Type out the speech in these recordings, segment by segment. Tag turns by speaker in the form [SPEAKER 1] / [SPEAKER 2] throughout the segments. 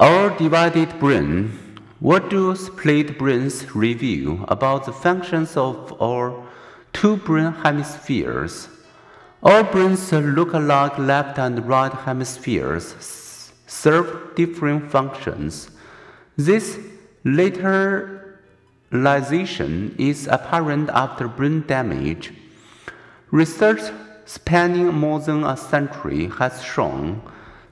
[SPEAKER 1] Our divided brain. What do split brains reveal about the functions of our two brain hemispheres? Our brains look like left and right hemispheres, serve different functions. This lateralization is apparent after brain damage. Research spanning more than a century has shown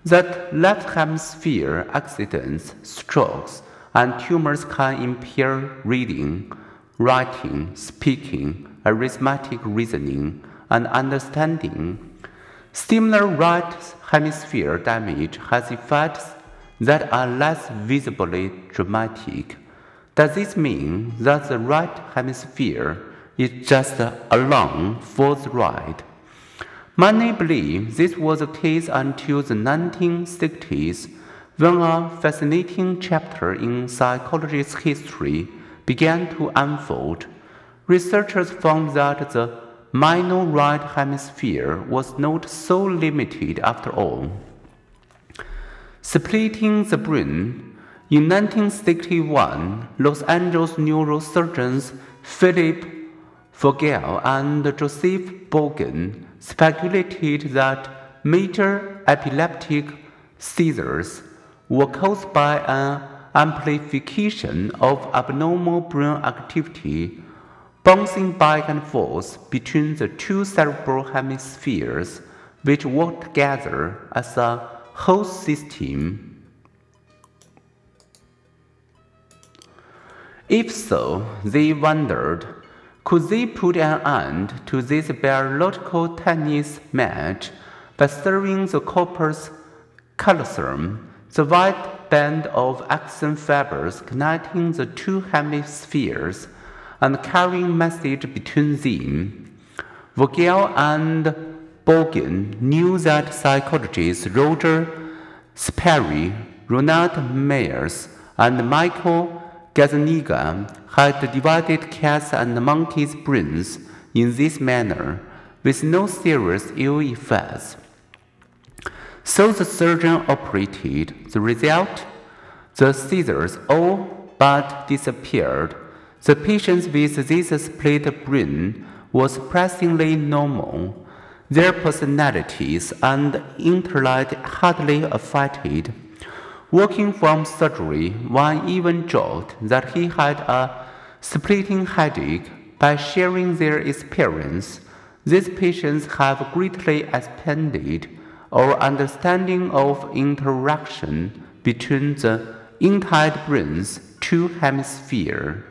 [SPEAKER 1] that left hemisphere accidents, strokes, and tumors can impair reading, writing, speaking, arithmetic reasoning, and understanding. Similar right hemisphere damage has effects that are less visibly dramatic. Does this mean that the right hemisphere is just along for the ride? Many believe this was the case until the 1960s, when a fascinating chapter in psychology's history began to unfold. Researchers found that the minor right hemisphere was not so limited after all. Splitting the brain. In 1961, Los Angeles neurosurgeons Philip Vogel and Joseph Bogen speculated that major epileptic seizures were caused by an amplification of abnormal brain activity bouncing back and forth between the two cerebral hemispheres, which work together as a whole system. If so, they wondered could they put an end to this biological tennis match by serving the corpus callosum, the white band of axon fibers connecting the two hemispheres and carrying message between them? Vogel and Bogen knew that psychologists Roger Sperry, Ronald Myers, and Michael Gazzaniga had divided cats and monkeys' brains in this manner with no serious ill effects. So the surgeon operated. The result? The seizures all but disappeared. The patient with this split brain was surprisingly normal. Their personalities and intellect hardly affected. Working from surgery, one even joked that he had a splitting headache. By sharing their experience, these patients have greatly expanded our understanding of interaction between the entire brain's two hemispheres.